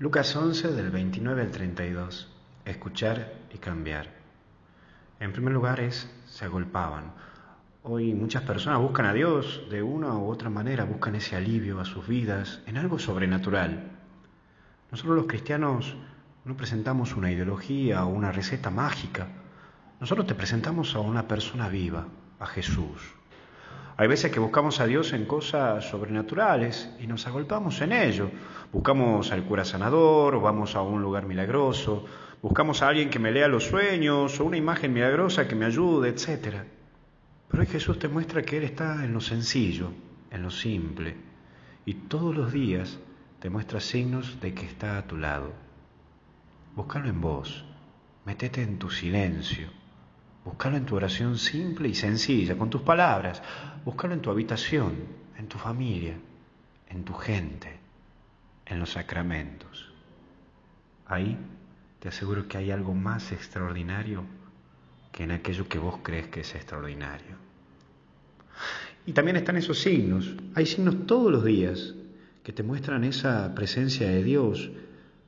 Lucas 11 del 29 al 32. Escuchar y cambiar. En primer lugar es, se agolpaban. Hoy muchas personas buscan a Dios de una u otra manera, buscan ese alivio a sus vidas en algo sobrenatural. Nosotros los cristianos no presentamos una ideología o una receta mágica. Nosotros te presentamos a una persona viva, a Jesús. Hay veces que buscamos a Dios en cosas sobrenaturales y nos agolpamos en ello. Buscamos al cura sanador, vamos a un lugar milagroso, buscamos a alguien que me lea los sueños o una imagen milagrosa que me ayude, etc. Pero hoy Jesús te muestra que Él está en lo sencillo, en lo simple, y todos los días te muestra signos de que está a tu lado. Búscalo en vos, metete en tu silencio Búscalo en tu oración simple y sencilla, con tus palabras. Búscalo en tu habitación, en tu familia, en tu gente, en los sacramentos. Ahí te aseguro que hay algo más extraordinario que en aquello que vos crees que es extraordinario. Y también están esos signos. Hay signos todos los días que te muestran esa presencia de Dios,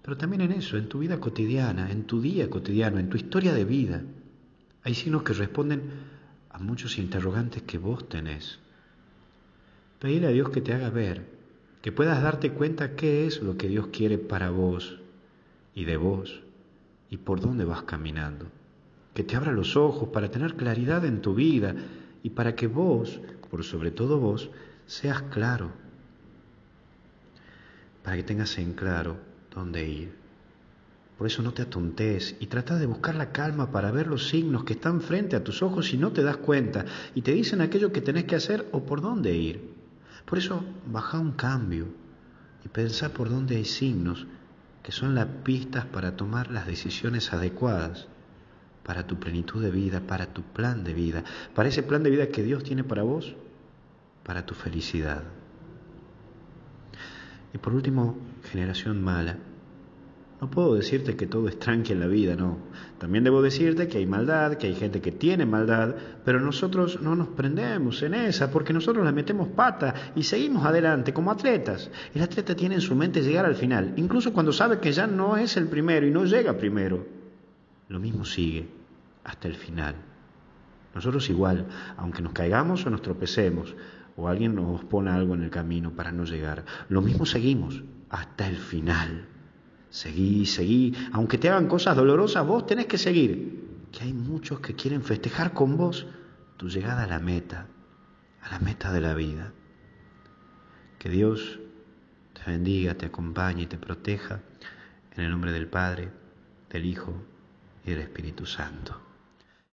pero también en eso, en tu vida cotidiana, en tu día cotidiano, en tu historia de vida. Hay signos que responden a muchos interrogantes que vos tenés. Pedirle a Dios que te haga ver, que puedas darte cuenta qué es lo que Dios quiere para vos y de vos y por dónde vas caminando. Que te abra los ojos para tener claridad en tu vida y para que vos, por sobre todo vos, seas claro. Para que tengas en claro dónde ir. Por eso no te atontes y trata de buscar la calma para ver los signos que están frente a tus ojos y no te das cuenta y te dicen aquello que tenés que hacer o por dónde ir. Por eso baja un cambio y pensá por dónde hay signos que son las pistas para tomar las decisiones adecuadas para tu plenitud de vida, para tu plan de vida, para ese plan de vida que Dios tiene para vos, para tu felicidad. Y por último, generación mala no puedo decirte que todo es tranqui en la vida, no. También debo decirte que hay maldad, que hay gente que tiene maldad, pero nosotros no nos prendemos en esa porque nosotros la metemos pata y seguimos adelante como atletas. El atleta tiene en su mente llegar al final, incluso cuando sabe que ya no es el primero y no llega primero. Lo mismo sigue hasta el final. Nosotros igual, aunque nos caigamos o nos tropecemos, o alguien nos pone algo en el camino para no llegar, lo mismo seguimos hasta el final. Seguí, seguí. Aunque te hagan cosas dolorosas, vos tenés que seguir. Que hay muchos que quieren festejar con vos tu llegada a la meta, a la meta de la vida. Que Dios te bendiga, te acompañe y te proteja. En el nombre del Padre, del Hijo y del Espíritu Santo.